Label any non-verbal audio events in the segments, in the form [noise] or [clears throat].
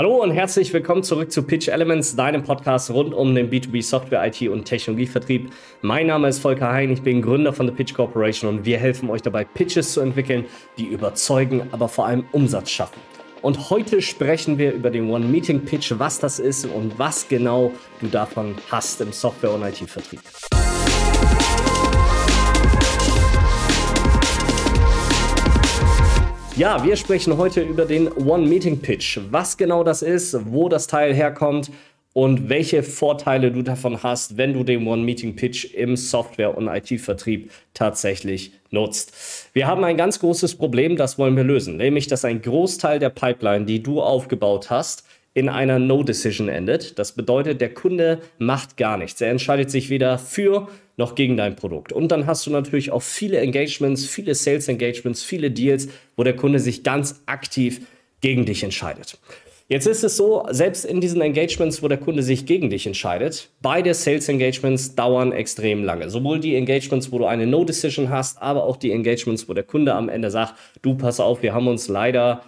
Hallo und herzlich willkommen zurück zu Pitch Elements, deinem Podcast rund um den B2B Software, IT und Technologievertrieb. Mein Name ist Volker Hein, ich bin Gründer von The Pitch Corporation und wir helfen euch dabei, Pitches zu entwickeln, die überzeugen, aber vor allem Umsatz schaffen. Und heute sprechen wir über den One-Meeting-Pitch, was das ist und was genau du davon hast im Software- und IT-Vertrieb. Ja, wir sprechen heute über den One-Meeting-Pitch. Was genau das ist, wo das Teil herkommt und welche Vorteile du davon hast, wenn du den One-Meeting-Pitch im Software- und IT-Vertrieb tatsächlich nutzt. Wir haben ein ganz großes Problem, das wollen wir lösen, nämlich dass ein Großteil der Pipeline, die du aufgebaut hast, in einer No-Decision endet. Das bedeutet, der Kunde macht gar nichts. Er entscheidet sich weder für noch gegen dein Produkt. Und dann hast du natürlich auch viele Engagements, viele Sales Engagements, viele Deals, wo der Kunde sich ganz aktiv gegen dich entscheidet. Jetzt ist es so, selbst in diesen Engagements, wo der Kunde sich gegen dich entscheidet, beide Sales Engagements dauern extrem lange. Sowohl die Engagements, wo du eine No-Decision hast, aber auch die Engagements, wo der Kunde am Ende sagt, du pass auf, wir haben uns leider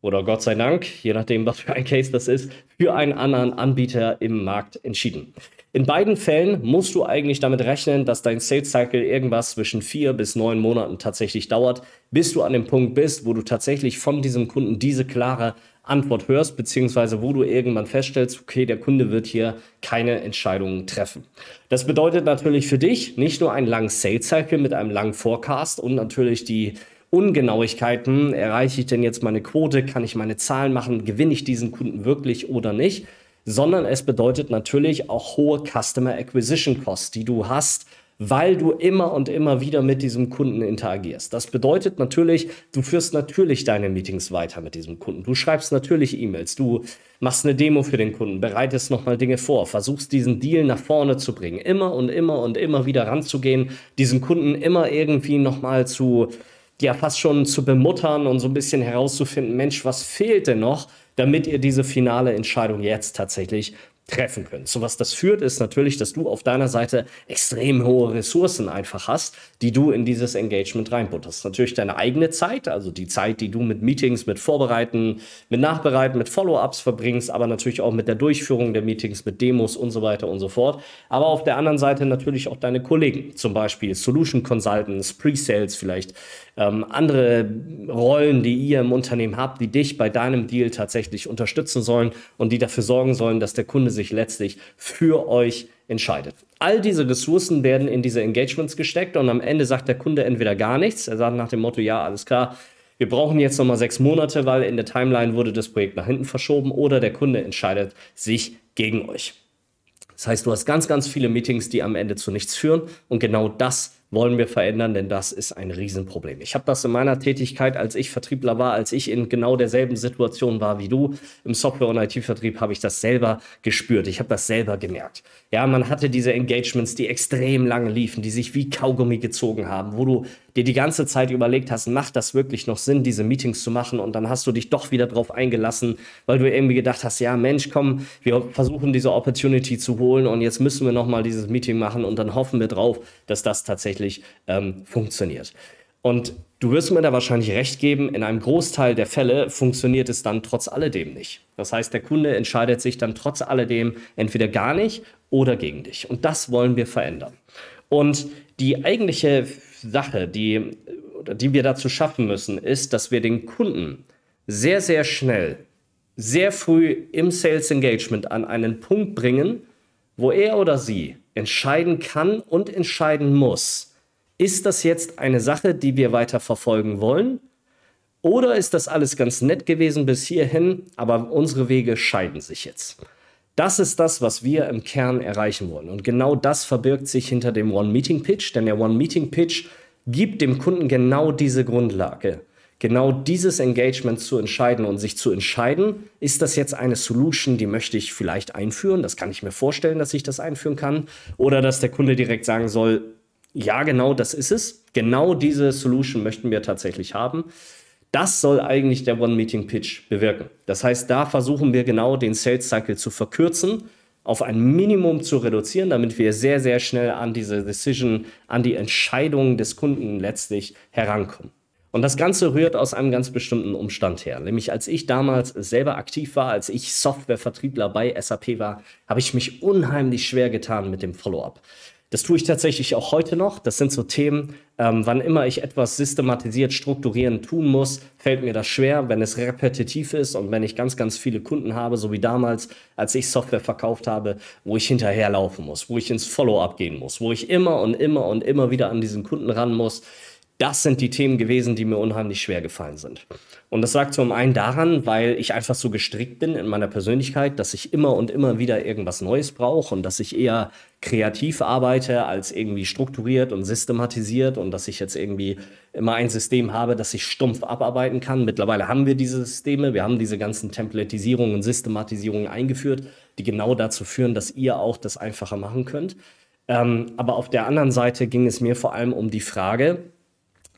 oder Gott sei Dank, je nachdem, was für ein Case das ist, für einen anderen Anbieter im Markt entschieden. In beiden Fällen musst du eigentlich damit rechnen, dass dein Sales Cycle irgendwas zwischen vier bis neun Monaten tatsächlich dauert, bis du an dem Punkt bist, wo du tatsächlich von diesem Kunden diese klare Antwort hörst, beziehungsweise wo du irgendwann feststellst, okay, der Kunde wird hier keine Entscheidungen treffen. Das bedeutet natürlich für dich nicht nur einen langen Sales Cycle mit einem langen Forecast und natürlich die Ungenauigkeiten. Erreiche ich denn jetzt meine Quote? Kann ich meine Zahlen machen? Gewinne ich diesen Kunden wirklich oder nicht? Sondern es bedeutet natürlich auch hohe Customer Acquisition Costs, die du hast, weil du immer und immer wieder mit diesem Kunden interagierst. Das bedeutet natürlich, du führst natürlich deine Meetings weiter mit diesem Kunden. Du schreibst natürlich E-Mails, du machst eine Demo für den Kunden, bereitest nochmal Dinge vor, versuchst diesen Deal nach vorne zu bringen, immer und immer und immer wieder ranzugehen, diesen Kunden immer irgendwie nochmal zu ja fast schon zu bemuttern und so ein bisschen herauszufinden, Mensch, was fehlt denn noch, damit ihr diese finale Entscheidung jetzt tatsächlich treffen können. So was das führt, ist natürlich, dass du auf deiner Seite extrem hohe Ressourcen einfach hast, die du in dieses Engagement reinputterst. Natürlich deine eigene Zeit, also die Zeit, die du mit Meetings, mit Vorbereiten, mit Nachbereiten, mit Follow-ups verbringst, aber natürlich auch mit der Durchführung der Meetings, mit Demos und so weiter und so fort. Aber auf der anderen Seite natürlich auch deine Kollegen, zum Beispiel Solution Consultants, Pre-Sales vielleicht, ähm, andere Rollen, die ihr im Unternehmen habt, die dich bei deinem Deal tatsächlich unterstützen sollen und die dafür sorgen sollen, dass der Kunde sich letztlich für euch entscheidet. All diese Ressourcen werden in diese Engagements gesteckt und am Ende sagt der Kunde entweder gar nichts, er sagt nach dem Motto, ja, alles klar, wir brauchen jetzt nochmal sechs Monate, weil in der Timeline wurde das Projekt nach hinten verschoben oder der Kunde entscheidet sich gegen euch. Das heißt, du hast ganz, ganz viele Meetings, die am Ende zu nichts führen und genau das wollen wir verändern, denn das ist ein Riesenproblem. Ich habe das in meiner Tätigkeit, als ich Vertriebler war, als ich in genau derselben Situation war wie du im Software- und IT-Vertrieb, habe ich das selber gespürt. Ich habe das selber gemerkt. Ja, man hatte diese Engagements, die extrem lange liefen, die sich wie Kaugummi gezogen haben, wo du dir die ganze Zeit überlegt hast, macht das wirklich noch Sinn, diese Meetings zu machen? Und dann hast du dich doch wieder drauf eingelassen, weil du irgendwie gedacht hast, ja Mensch, komm, wir versuchen diese Opportunity zu holen und jetzt müssen wir nochmal dieses Meeting machen und dann hoffen wir drauf, dass das tatsächlich ähm, funktioniert. Und du wirst mir da wahrscheinlich recht geben, in einem Großteil der Fälle funktioniert es dann trotz alledem nicht. Das heißt, der Kunde entscheidet sich dann trotz alledem entweder gar nicht oder gegen dich. Und das wollen wir verändern. Und die eigentliche Sache, die, die wir dazu schaffen müssen, ist, dass wir den Kunden sehr, sehr schnell, sehr früh im Sales Engagement an einen Punkt bringen, wo er oder sie entscheiden kann und entscheiden muss, ist das jetzt eine Sache, die wir weiter verfolgen wollen? Oder ist das alles ganz nett gewesen bis hierhin, aber unsere Wege scheiden sich jetzt? Das ist das, was wir im Kern erreichen wollen. Und genau das verbirgt sich hinter dem One-Meeting-Pitch, denn der One-Meeting-Pitch gibt dem Kunden genau diese Grundlage, genau dieses Engagement zu entscheiden und sich zu entscheiden, ist das jetzt eine Solution, die möchte ich vielleicht einführen, das kann ich mir vorstellen, dass ich das einführen kann, oder dass der Kunde direkt sagen soll, ja, genau das ist es, genau diese Solution möchten wir tatsächlich haben. Das soll eigentlich der One-Meeting-Pitch bewirken. Das heißt, da versuchen wir genau den Sales-Cycle zu verkürzen, auf ein Minimum zu reduzieren, damit wir sehr, sehr schnell an diese Decision, an die Entscheidung des Kunden letztlich herankommen. Und das Ganze rührt aus einem ganz bestimmten Umstand her. Nämlich als ich damals selber aktiv war, als ich Softwarevertriebler bei SAP war, habe ich mich unheimlich schwer getan mit dem Follow-up. Das tue ich tatsächlich auch heute noch. Das sind so Themen, ähm, wann immer ich etwas systematisiert, strukturieren tun muss, fällt mir das schwer, wenn es repetitiv ist und wenn ich ganz, ganz viele Kunden habe, so wie damals, als ich Software verkauft habe, wo ich hinterherlaufen muss, wo ich ins Follow-up gehen muss, wo ich immer und immer und immer wieder an diesen Kunden ran muss das sind die Themen gewesen, die mir unheimlich schwer gefallen sind. Und das lag zum einen daran, weil ich einfach so gestrickt bin in meiner Persönlichkeit, dass ich immer und immer wieder irgendwas Neues brauche und dass ich eher kreativ arbeite als irgendwie strukturiert und systematisiert und dass ich jetzt irgendwie immer ein System habe, das ich stumpf abarbeiten kann. Mittlerweile haben wir diese Systeme, wir haben diese ganzen Templatisierungen und Systematisierungen eingeführt, die genau dazu führen, dass ihr auch das einfacher machen könnt. Ähm, aber auf der anderen Seite ging es mir vor allem um die Frage,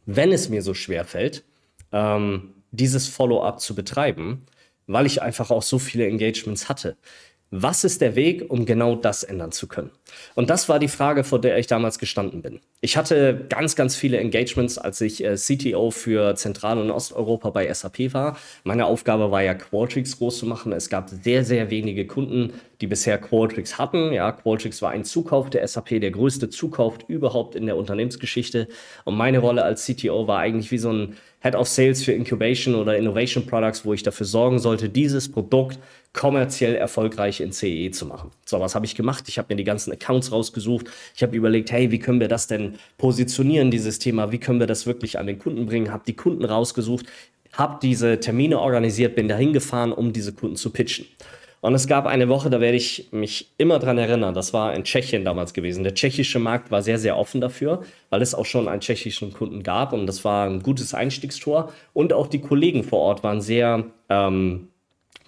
wenn es mir so schwer fällt, ähm, dieses Follow-up zu betreiben, weil ich einfach auch so viele Engagements hatte. Was ist der Weg, um genau das ändern zu können? Und das war die Frage, vor der ich damals gestanden bin. Ich hatte ganz, ganz viele Engagements, als ich äh, CTO für Zentral- und Osteuropa bei SAP war. Meine Aufgabe war ja, Qualtrics groß zu machen. Es gab sehr, sehr wenige Kunden, die bisher Qualtrics hatten. Ja, Qualtrics war ein Zukauf der SAP, der größte Zukauf überhaupt in der Unternehmensgeschichte. Und meine Rolle als CTO war eigentlich wie so ein Head of Sales für Incubation oder Innovation Products, wo ich dafür sorgen sollte, dieses Produkt kommerziell erfolgreich in CE zu machen. So, was habe ich gemacht? Ich habe mir die ganzen Accounts rausgesucht. Ich habe überlegt, hey, wie können wir das denn positionieren, dieses Thema? Wie können wir das wirklich an den Kunden bringen? Habe die Kunden rausgesucht, habe diese Termine organisiert, bin dahin gefahren, um diese Kunden zu pitchen. Und es gab eine Woche, da werde ich mich immer dran erinnern, das war in Tschechien damals gewesen. Der tschechische Markt war sehr, sehr offen dafür, weil es auch schon einen tschechischen Kunden gab und das war ein gutes Einstiegstor. Und auch die Kollegen vor Ort waren sehr ähm,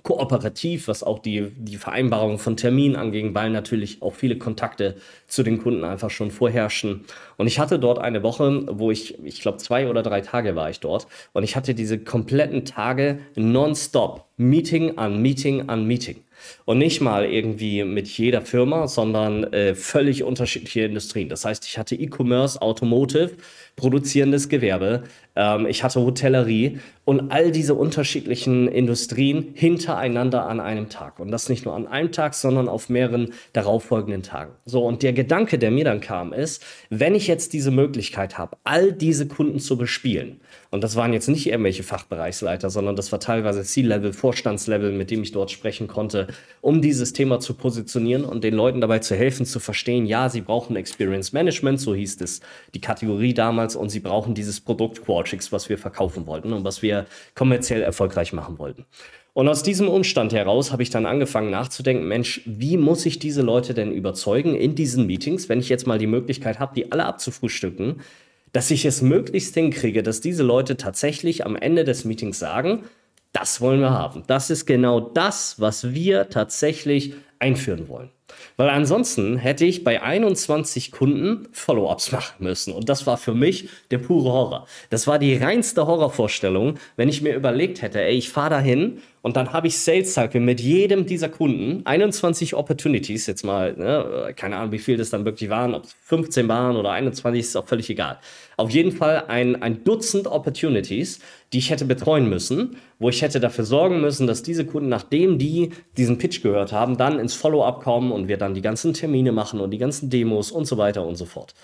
kooperativ, was auch die, die Vereinbarung von Terminen anging, weil natürlich auch viele Kontakte zu den Kunden einfach schon vorherrschen. Und ich hatte dort eine Woche, wo ich, ich glaube, zwei oder drei Tage war ich dort. Und ich hatte diese kompletten Tage nonstop, Meeting an Meeting an Meeting. Und nicht mal irgendwie mit jeder Firma, sondern äh, völlig unterschiedliche Industrien. Das heißt, ich hatte E-Commerce, Automotive, produzierendes Gewerbe, ähm, ich hatte Hotellerie und all diese unterschiedlichen Industrien hintereinander an einem Tag. Und das nicht nur an einem Tag, sondern auf mehreren darauffolgenden Tagen. So, und der Gedanke, der mir dann kam, ist, wenn ich jetzt diese Möglichkeit habe, all diese Kunden zu bespielen, und das waren jetzt nicht irgendwelche Fachbereichsleiter, sondern das war teilweise C-Level, Vorstandslevel, mit dem ich dort sprechen konnte, um dieses Thema zu positionieren und den Leuten dabei zu helfen, zu verstehen, ja, sie brauchen Experience Management, so hieß es die Kategorie damals, und sie brauchen dieses Produkt Qualtrics, was wir verkaufen wollten und was wir kommerziell erfolgreich machen wollten. Und aus diesem Umstand heraus habe ich dann angefangen nachzudenken, Mensch, wie muss ich diese Leute denn überzeugen in diesen Meetings, wenn ich jetzt mal die Möglichkeit habe, die alle abzufrühstücken, dass ich es möglichst hinkriege, dass diese Leute tatsächlich am Ende des Meetings sagen, das wollen wir haben. Das ist genau das, was wir tatsächlich einführen wollen. Weil ansonsten hätte ich bei 21 Kunden Follow-ups machen müssen. Und das war für mich der pure Horror. Das war die reinste Horrorvorstellung, wenn ich mir überlegt hätte, ey, ich fahre dahin und dann habe ich Sales Cycle mit jedem dieser Kunden, 21 Opportunities, jetzt mal, ne, keine Ahnung, wie viel das dann wirklich waren, ob es 15 waren oder 21, ist auch völlig egal. Auf jeden Fall ein, ein Dutzend Opportunities, die ich hätte betreuen müssen, wo ich hätte dafür sorgen müssen, dass diese Kunden, nachdem die diesen Pitch gehört haben, dann ins Follow-up kommen und wir dann die ganzen Termine machen und die ganzen Demos und so weiter und so fort.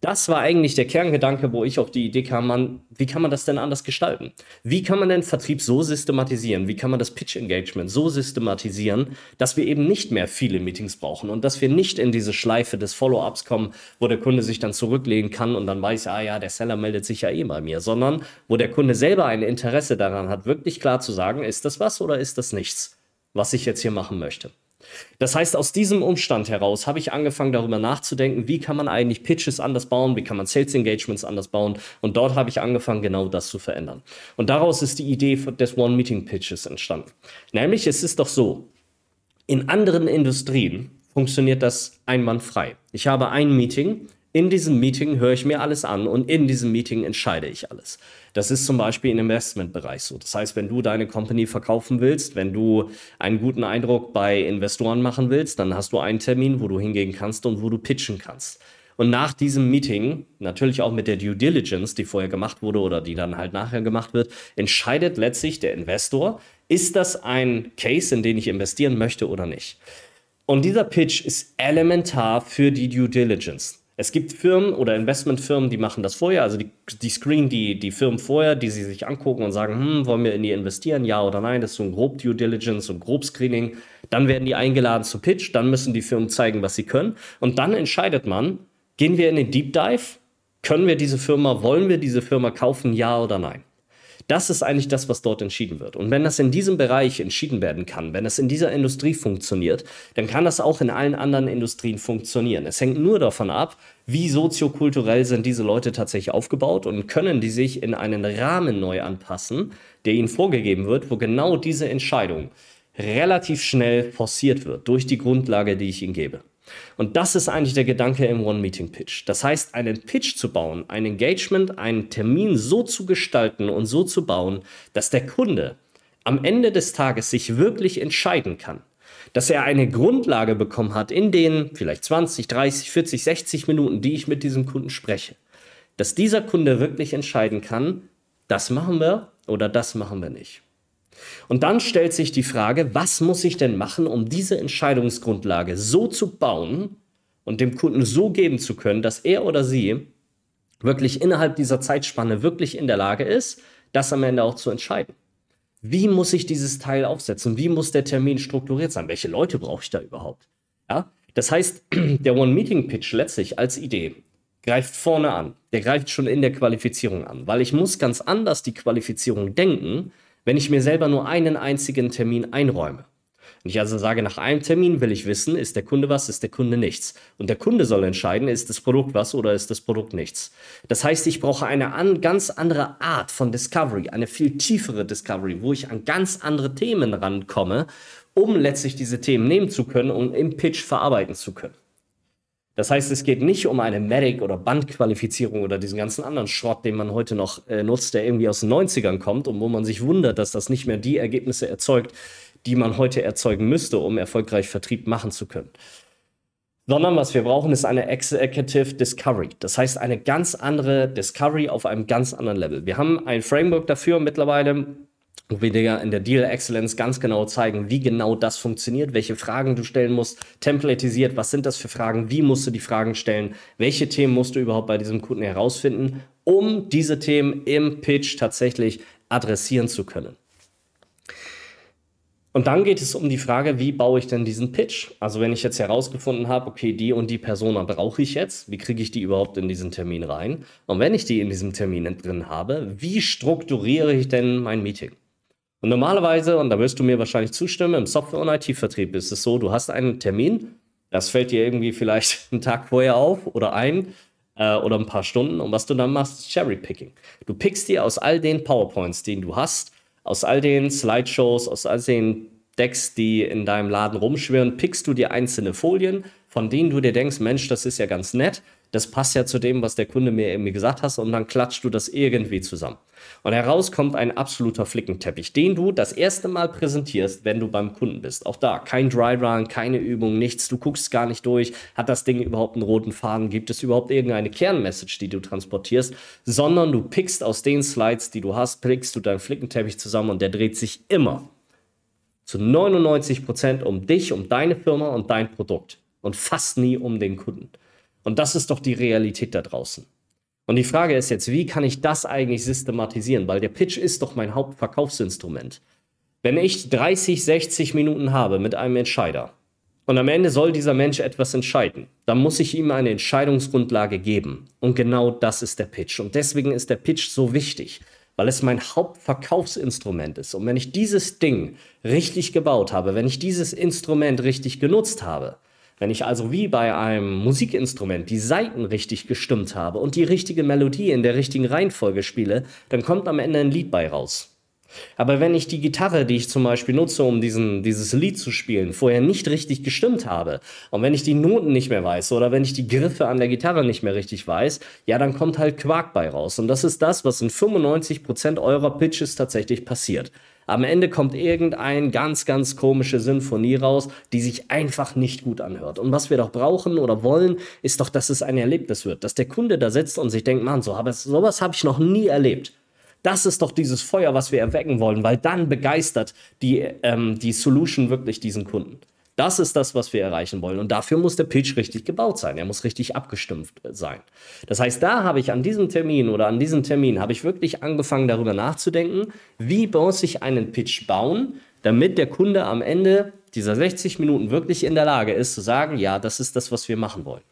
Das war eigentlich der Kerngedanke, wo ich auf die Idee kam, man, wie kann man das denn anders gestalten? Wie kann man den Vertrieb so systematisieren? Wie kann man das Pitch Engagement so systematisieren, dass wir eben nicht mehr viele Meetings brauchen und dass wir nicht in diese Schleife des Follow-ups kommen, wo der Kunde sich dann zurücklegen kann und dann weiß, ah ja, der Seller meldet sich ja eh bei mir, sondern wo der Kunde selber ein Interesse daran hat, wirklich klar zu sagen, ist das was oder ist das nichts, was ich jetzt hier machen möchte. Das heißt, aus diesem Umstand heraus habe ich angefangen darüber nachzudenken, wie kann man eigentlich Pitches anders bauen, wie kann man Sales Engagements anders bauen und dort habe ich angefangen, genau das zu verändern. Und daraus ist die Idee des One-Meeting-Pitches entstanden. Nämlich, es ist doch so, in anderen Industrien funktioniert das einwandfrei. Ich habe ein Meeting, in diesem Meeting höre ich mir alles an und in diesem Meeting entscheide ich alles. Das ist zum Beispiel im Investmentbereich so. Das heißt, wenn du deine Company verkaufen willst, wenn du einen guten Eindruck bei Investoren machen willst, dann hast du einen Termin, wo du hingehen kannst und wo du pitchen kannst. Und nach diesem Meeting, natürlich auch mit der Due Diligence, die vorher gemacht wurde oder die dann halt nachher gemacht wird, entscheidet letztlich der Investor, ist das ein Case, in den ich investieren möchte oder nicht. Und dieser Pitch ist elementar für die Due Diligence. Es gibt Firmen oder Investmentfirmen, die machen das vorher, also die, die screen die, die Firmen vorher, die sie sich angucken und sagen, hm, wollen wir in die investieren, ja oder nein, das ist so ein grob Due Diligence und grob Screening. Dann werden die eingeladen zu Pitch, dann müssen die Firmen zeigen, was sie können. Und dann entscheidet man, gehen wir in den Deep Dive, können wir diese Firma, wollen wir diese Firma kaufen, ja oder nein. Das ist eigentlich das, was dort entschieden wird. Und wenn das in diesem Bereich entschieden werden kann, wenn es in dieser Industrie funktioniert, dann kann das auch in allen anderen Industrien funktionieren. Es hängt nur davon ab, wie soziokulturell sind diese Leute tatsächlich aufgebaut und können die sich in einen Rahmen neu anpassen, der ihnen vorgegeben wird, wo genau diese Entscheidung relativ schnell forciert wird durch die Grundlage, die ich ihnen gebe. Und das ist eigentlich der Gedanke im One-Meeting-Pitch. Das heißt, einen Pitch zu bauen, ein Engagement, einen Termin so zu gestalten und so zu bauen, dass der Kunde am Ende des Tages sich wirklich entscheiden kann. Dass er eine Grundlage bekommen hat in den vielleicht 20, 30, 40, 60 Minuten, die ich mit diesem Kunden spreche. Dass dieser Kunde wirklich entscheiden kann, das machen wir oder das machen wir nicht. Und dann stellt sich die Frage, was muss ich denn machen, um diese Entscheidungsgrundlage so zu bauen und dem Kunden so geben zu können, dass er oder sie wirklich innerhalb dieser Zeitspanne wirklich in der Lage ist, das am Ende auch zu entscheiden. Wie muss ich dieses Teil aufsetzen? Wie muss der Termin strukturiert sein? Welche Leute brauche ich da überhaupt? Ja? Das heißt, [clears throat] der One-Meeting-Pitch letztlich als Idee greift vorne an. Der greift schon in der Qualifizierung an, weil ich muss ganz anders die Qualifizierung denken, wenn ich mir selber nur einen einzigen Termin einräume. Wenn ich also sage, nach einem Termin will ich wissen, ist der Kunde was, ist der Kunde nichts. Und der Kunde soll entscheiden, ist das Produkt was oder ist das Produkt nichts. Das heißt, ich brauche eine an, ganz andere Art von Discovery, eine viel tiefere Discovery, wo ich an ganz andere Themen rankomme, um letztlich diese Themen nehmen zu können und im Pitch verarbeiten zu können. Das heißt, es geht nicht um eine Medic- oder Bandqualifizierung oder diesen ganzen anderen Schrott, den man heute noch äh, nutzt, der irgendwie aus den 90ern kommt und wo man sich wundert, dass das nicht mehr die Ergebnisse erzeugt, die man heute erzeugen müsste, um erfolgreich Vertrieb machen zu können. Sondern was wir brauchen, ist eine Executive Discovery. Das heißt, eine ganz andere Discovery auf einem ganz anderen Level. Wir haben ein Framework dafür mittlerweile, wo wir dir in der Deal Excellence ganz genau zeigen, wie genau das funktioniert, welche Fragen du stellen musst, templatisiert, was sind das für Fragen, wie musst du die Fragen stellen, welche Themen musst du überhaupt bei diesem Kunden herausfinden, um diese Themen im Pitch tatsächlich adressieren zu können. Und dann geht es um die Frage, wie baue ich denn diesen Pitch? Also wenn ich jetzt herausgefunden habe, okay, die und die Persona brauche ich jetzt, wie kriege ich die überhaupt in diesen Termin rein? Und wenn ich die in diesem Termin drin habe, wie strukturiere ich denn mein Meeting? Und normalerweise, und da wirst du mir wahrscheinlich zustimmen, im Software- und IT-Vertrieb ist es so, du hast einen Termin, das fällt dir irgendwie vielleicht [laughs] einen Tag vorher auf oder ein äh, oder ein paar Stunden. Und was du dann machst, ist Cherry-Picking. Du pickst dir aus all den PowerPoints, die du hast, aus all den Slideshows, aus all den Decks, die in deinem Laden rumschwirren, pickst du dir einzelne Folien, von denen du dir denkst, Mensch, das ist ja ganz nett das passt ja zu dem, was der Kunde mir irgendwie gesagt hat und dann klatscht du das irgendwie zusammen. Und heraus kommt ein absoluter Flickenteppich, den du das erste Mal präsentierst, wenn du beim Kunden bist. Auch da, kein Dry Run, keine Übung, nichts, du guckst gar nicht durch, hat das Ding überhaupt einen roten Faden, gibt es überhaupt irgendeine Kernmessage, die du transportierst, sondern du pickst aus den Slides, die du hast, pickst du deinen Flickenteppich zusammen und der dreht sich immer zu 99 Prozent um dich, um deine Firma und dein Produkt und fast nie um den Kunden. Und das ist doch die Realität da draußen. Und die Frage ist jetzt, wie kann ich das eigentlich systematisieren? Weil der Pitch ist doch mein Hauptverkaufsinstrument. Wenn ich 30, 60 Minuten habe mit einem Entscheider und am Ende soll dieser Mensch etwas entscheiden, dann muss ich ihm eine Entscheidungsgrundlage geben. Und genau das ist der Pitch. Und deswegen ist der Pitch so wichtig, weil es mein Hauptverkaufsinstrument ist. Und wenn ich dieses Ding richtig gebaut habe, wenn ich dieses Instrument richtig genutzt habe, wenn ich also wie bei einem Musikinstrument die Saiten richtig gestimmt habe und die richtige Melodie in der richtigen Reihenfolge spiele, dann kommt am Ende ein Lied bei raus. Aber wenn ich die Gitarre, die ich zum Beispiel nutze, um diesen, dieses Lied zu spielen, vorher nicht richtig gestimmt habe und wenn ich die Noten nicht mehr weiß oder wenn ich die Griffe an der Gitarre nicht mehr richtig weiß, ja, dann kommt halt Quark bei raus. Und das ist das, was in 95% eurer Pitches tatsächlich passiert. Am Ende kommt irgendein ganz, ganz komische Sinfonie raus, die sich einfach nicht gut anhört. Und was wir doch brauchen oder wollen, ist doch, dass es ein Erlebnis wird. Dass der Kunde da sitzt und sich denkt, Mann, so hab sowas habe ich noch nie erlebt. Das ist doch dieses Feuer, was wir erwecken wollen, weil dann begeistert die, ähm, die Solution wirklich diesen Kunden. Das ist das, was wir erreichen wollen. Und dafür muss der Pitch richtig gebaut sein. Er muss richtig abgestumpft sein. Das heißt, da habe ich an diesem Termin oder an diesem Termin habe ich wirklich angefangen, darüber nachzudenken, wie muss ich einen Pitch bauen, damit der Kunde am Ende dieser 60 Minuten wirklich in der Lage ist zu sagen, ja, das ist das, was wir machen wollen.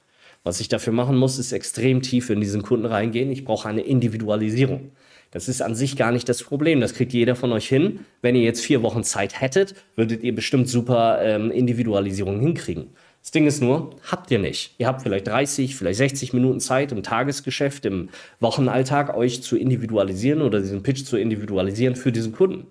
Was ich dafür machen muss, ist extrem tief in diesen Kunden reingehen. Ich brauche eine Individualisierung. Das ist an sich gar nicht das Problem. Das kriegt jeder von euch hin. Wenn ihr jetzt vier Wochen Zeit hättet, würdet ihr bestimmt super ähm, Individualisierung hinkriegen. Das Ding ist nur, habt ihr nicht. Ihr habt vielleicht 30, vielleicht 60 Minuten Zeit im Tagesgeschäft, im Wochenalltag euch zu individualisieren oder diesen Pitch zu individualisieren für diesen Kunden.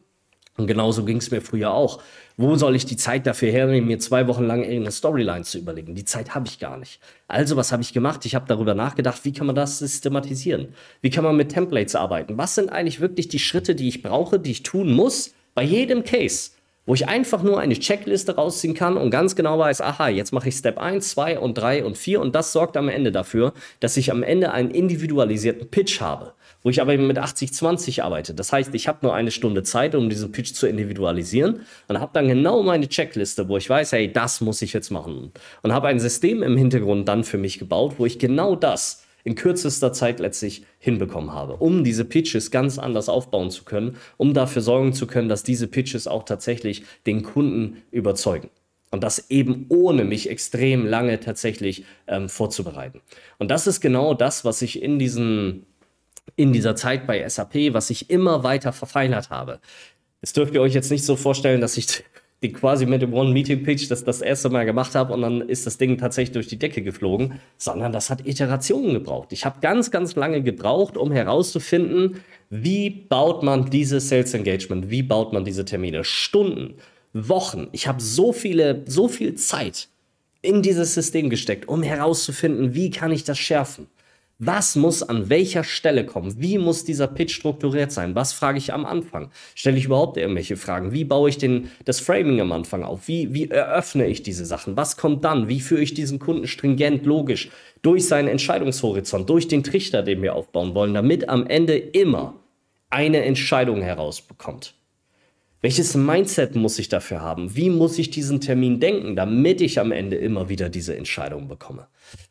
Und genauso ging es mir früher auch. Wo soll ich die Zeit dafür hernehmen, mir zwei Wochen lang irgendeine Storyline zu überlegen? Die Zeit habe ich gar nicht. Also, was habe ich gemacht? Ich habe darüber nachgedacht, wie kann man das systematisieren? Wie kann man mit Templates arbeiten? Was sind eigentlich wirklich die Schritte, die ich brauche, die ich tun muss bei jedem Case? Wo ich einfach nur eine Checkliste rausziehen kann und ganz genau weiß, aha, jetzt mache ich Step 1, 2 und 3 und 4 und das sorgt am Ende dafür, dass ich am Ende einen individualisierten Pitch habe wo ich aber mit 80-20 arbeite. Das heißt, ich habe nur eine Stunde Zeit, um diesen Pitch zu individualisieren und habe dann genau meine Checkliste, wo ich weiß, hey, das muss ich jetzt machen. Und habe ein System im Hintergrund dann für mich gebaut, wo ich genau das in kürzester Zeit letztlich hinbekommen habe, um diese Pitches ganz anders aufbauen zu können, um dafür sorgen zu können, dass diese Pitches auch tatsächlich den Kunden überzeugen. Und das eben ohne mich extrem lange tatsächlich ähm, vorzubereiten. Und das ist genau das, was ich in diesen in dieser Zeit bei SAP, was ich immer weiter verfeinert habe. Das dürft ihr euch jetzt nicht so vorstellen, dass ich [laughs] die quasi mit dem One-Meeting-Pitch das das erste Mal gemacht habe und dann ist das Ding tatsächlich durch die Decke geflogen, sondern das hat Iterationen gebraucht. Ich habe ganz, ganz lange gebraucht, um herauszufinden, wie baut man dieses Sales Engagement, wie baut man diese Termine. Stunden, Wochen. Ich habe so viele, so viel Zeit in dieses System gesteckt, um herauszufinden, wie kann ich das schärfen. Was muss an welcher Stelle kommen? Wie muss dieser Pitch strukturiert sein? Was frage ich am Anfang? Stelle ich überhaupt irgendwelche Fragen? Wie baue ich den, das Framing am Anfang auf? Wie, wie eröffne ich diese Sachen? Was kommt dann? Wie führe ich diesen Kunden stringent, logisch durch seinen Entscheidungshorizont, durch den Trichter, den wir aufbauen wollen, damit am Ende immer eine Entscheidung herausbekommt? Welches Mindset muss ich dafür haben? Wie muss ich diesen Termin denken, damit ich am Ende immer wieder diese Entscheidung bekomme?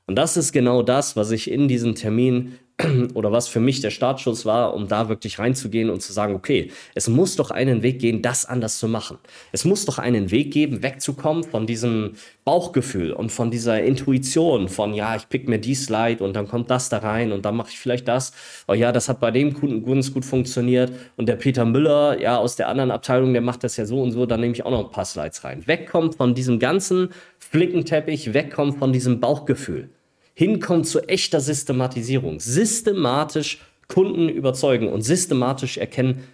Und das ist genau das, was ich in diesen Termin [clears throat] oder was für mich der Startschuss war, um da wirklich reinzugehen und zu sagen, okay, es muss doch einen Weg gehen, das anders zu machen. Es muss doch einen Weg geben, wegzukommen von diesem Bauchgefühl und von dieser Intuition von, ja, ich pick mir die Slide und dann kommt das da rein und dann mache ich vielleicht das. Oh ja, das hat bei dem Kunden ganz gut funktioniert und der Peter Müller, ja, aus der anderen Abteilung, der macht das ja so und so, dann nehme ich auch noch ein paar Slides rein. Wegkommt von diesem ganzen Flickenteppich, wegkommt von diesem Bauchgefühl hinkommt zu echter Systematisierung. Systematisch Kunden überzeugen und systematisch erkennen,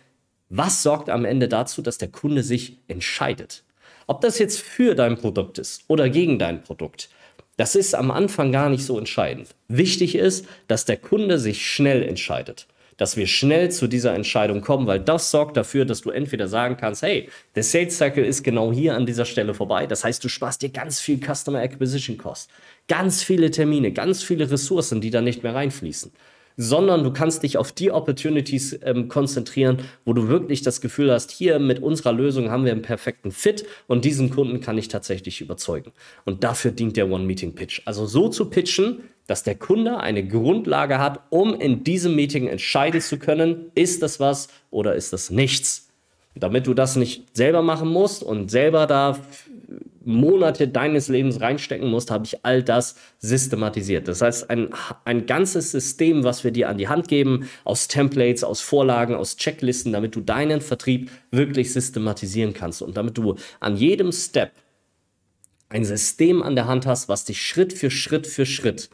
was sorgt am Ende dazu, dass der Kunde sich entscheidet. Ob das jetzt für dein Produkt ist oder gegen dein Produkt, das ist am Anfang gar nicht so entscheidend. Wichtig ist, dass der Kunde sich schnell entscheidet dass wir schnell zu dieser Entscheidung kommen, weil das sorgt dafür, dass du entweder sagen kannst, hey, der Sales Cycle ist genau hier an dieser Stelle vorbei. Das heißt, du sparst dir ganz viel Customer Acquisition Cost, ganz viele Termine, ganz viele Ressourcen, die da nicht mehr reinfließen sondern du kannst dich auf die Opportunities ähm, konzentrieren, wo du wirklich das Gefühl hast, hier mit unserer Lösung haben wir einen perfekten Fit und diesen Kunden kann ich tatsächlich überzeugen. Und dafür dient der One-Meeting-Pitch. Also so zu pitchen, dass der Kunde eine Grundlage hat, um in diesem Meeting entscheiden zu können, ist das was oder ist das nichts. Damit du das nicht selber machen musst und selber da Monate deines Lebens reinstecken musst, habe ich all das systematisiert. Das heißt, ein, ein ganzes System, was wir dir an die Hand geben, aus Templates, aus Vorlagen, aus Checklisten, damit du deinen Vertrieb wirklich systematisieren kannst und damit du an jedem Step ein System an der Hand hast, was dich Schritt für Schritt für Schritt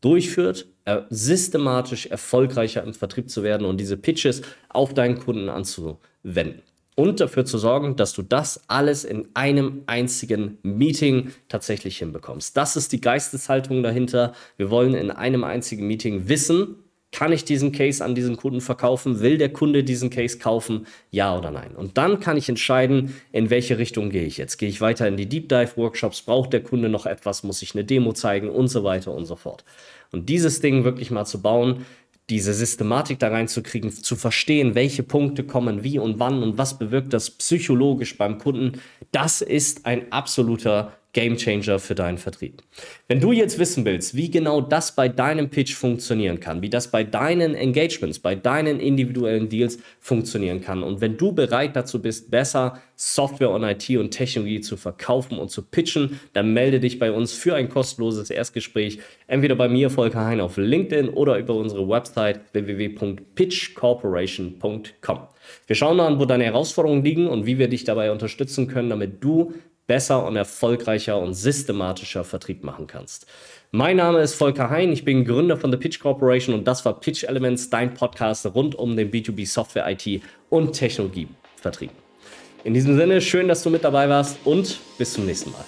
durchführt, äh, systematisch erfolgreicher im Vertrieb zu werden und diese Pitches auf deinen Kunden anzuwenden. Und dafür zu sorgen, dass du das alles in einem einzigen Meeting tatsächlich hinbekommst. Das ist die Geisteshaltung dahinter. Wir wollen in einem einzigen Meeting wissen, Kann ich diesen Case an diesen Kunden verkaufen? Will der Kunde diesen Case kaufen? Ja oder nein? Und dann kann ich entscheiden, in welche Richtung gehe ich jetzt. Gehe ich weiter in die Deep Dive Workshops? Braucht der Kunde noch etwas? Muss ich eine Demo zeigen? Und so weiter und so fort. Und dieses Ding wirklich mal zu bauen, diese Systematik da reinzukriegen, zu verstehen, welche Punkte kommen wie und wann und was bewirkt das psychologisch beim Kunden, das ist ein absoluter Game Changer für deinen Vertrieb. Wenn du jetzt wissen willst, wie genau das bei deinem Pitch funktionieren kann, wie das bei deinen Engagements, bei deinen individuellen Deals funktionieren kann und wenn du bereit dazu bist, besser Software und IT und Technologie zu verkaufen und zu pitchen, dann melde dich bei uns für ein kostenloses Erstgespräch, entweder bei mir, Volker Hein, auf LinkedIn oder über unsere Website www.pitchcorporation.com. Wir schauen an, wo deine Herausforderungen liegen und wie wir dich dabei unterstützen können, damit du besser und erfolgreicher und systematischer Vertrieb machen kannst. Mein Name ist Volker Hein, ich bin Gründer von The Pitch Corporation und das war Pitch Elements, dein Podcast rund um den B2B Software, IT und Technologievertrieb. In diesem Sinne, schön, dass du mit dabei warst und bis zum nächsten Mal.